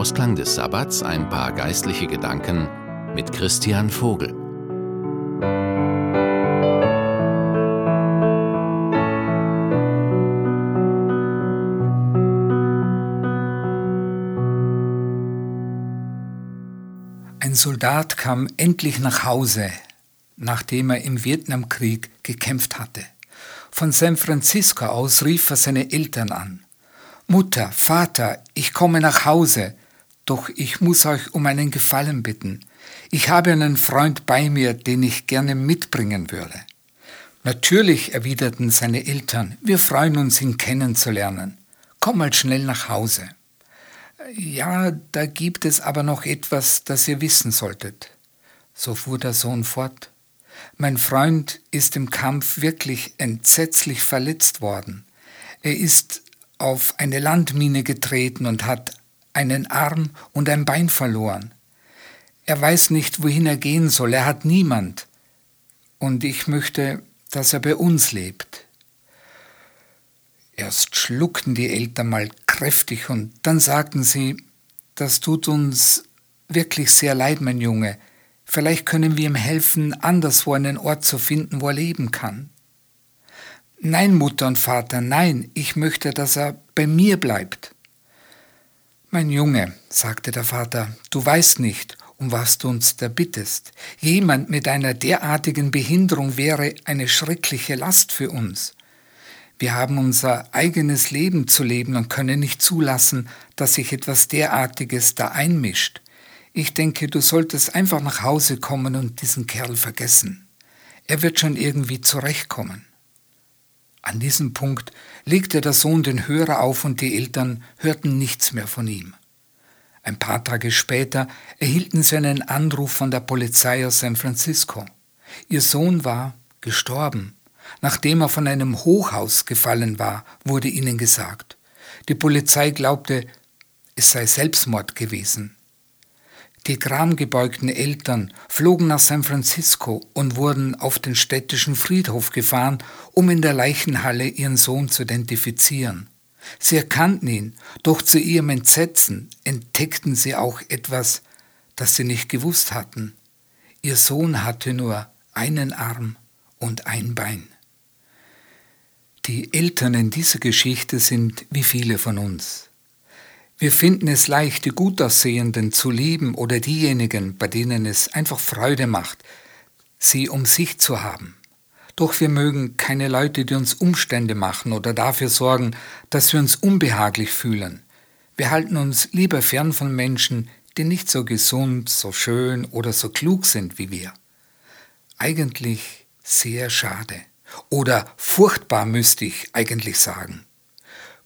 Ausklang des Sabbats ein paar geistliche Gedanken mit Christian Vogel. Ein Soldat kam endlich nach Hause, nachdem er im Vietnamkrieg gekämpft hatte. Von San Francisco aus rief er seine Eltern an. Mutter, Vater, ich komme nach Hause, doch ich muss euch um einen Gefallen bitten. Ich habe einen Freund bei mir, den ich gerne mitbringen würde. Natürlich, erwiderten seine Eltern, wir freuen uns, ihn kennenzulernen. Komm mal schnell nach Hause. Ja, da gibt es aber noch etwas, das ihr wissen solltet. So fuhr der Sohn fort. Mein Freund ist im Kampf wirklich entsetzlich verletzt worden. Er ist auf eine Landmine getreten und hat einen Arm und ein Bein verloren. Er weiß nicht, wohin er gehen soll, er hat niemand. Und ich möchte, dass er bei uns lebt. Erst schluckten die Eltern mal kräftig und dann sagten sie, das tut uns wirklich sehr leid, mein Junge. Vielleicht können wir ihm helfen, anderswo einen Ort zu finden, wo er leben kann. Nein, Mutter und Vater, nein, ich möchte, dass er bei mir bleibt. Mein Junge, sagte der Vater, du weißt nicht, um was du uns da bittest. Jemand mit einer derartigen Behinderung wäre eine schreckliche Last für uns. Wir haben unser eigenes Leben zu leben und können nicht zulassen, dass sich etwas derartiges da einmischt. Ich denke, du solltest einfach nach Hause kommen und diesen Kerl vergessen. Er wird schon irgendwie zurechtkommen. An diesem Punkt legte der Sohn den Hörer auf und die Eltern hörten nichts mehr von ihm. Ein paar Tage später erhielten sie einen Anruf von der Polizei aus San Francisco. Ihr Sohn war gestorben. Nachdem er von einem Hochhaus gefallen war, wurde ihnen gesagt. Die Polizei glaubte, es sei Selbstmord gewesen. Die gramgebeugten Eltern flogen nach San Francisco und wurden auf den städtischen Friedhof gefahren, um in der Leichenhalle ihren Sohn zu identifizieren. Sie erkannten ihn, doch zu ihrem Entsetzen entdeckten sie auch etwas, das sie nicht gewusst hatten. Ihr Sohn hatte nur einen Arm und ein Bein. Die Eltern in dieser Geschichte sind wie viele von uns. Wir finden es leicht, die Gutaussehenden zu lieben oder diejenigen, bei denen es einfach Freude macht, sie um sich zu haben. Doch wir mögen keine Leute, die uns Umstände machen oder dafür sorgen, dass wir uns unbehaglich fühlen. Wir halten uns lieber fern von Menschen, die nicht so gesund, so schön oder so klug sind wie wir. Eigentlich sehr schade. Oder furchtbar müsste ich eigentlich sagen.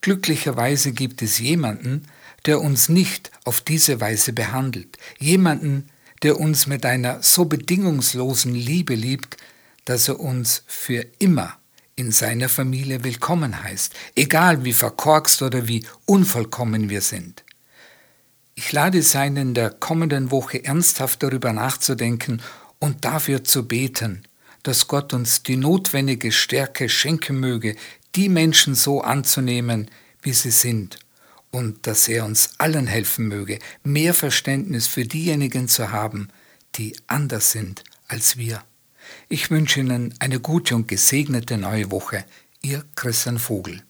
Glücklicherweise gibt es jemanden, der uns nicht auf diese Weise behandelt, jemanden, der uns mit einer so bedingungslosen Liebe liebt, dass er uns für immer in seiner Familie willkommen heißt, egal wie verkorkst oder wie unvollkommen wir sind. Ich lade Sie ein, in der kommenden Woche ernsthaft darüber nachzudenken und dafür zu beten, dass Gott uns die notwendige Stärke schenken möge, die Menschen so anzunehmen, wie sie sind und dass er uns allen helfen möge, mehr Verständnis für diejenigen zu haben, die anders sind als wir. Ich wünsche Ihnen eine gute und gesegnete neue Woche. Ihr Christian Vogel.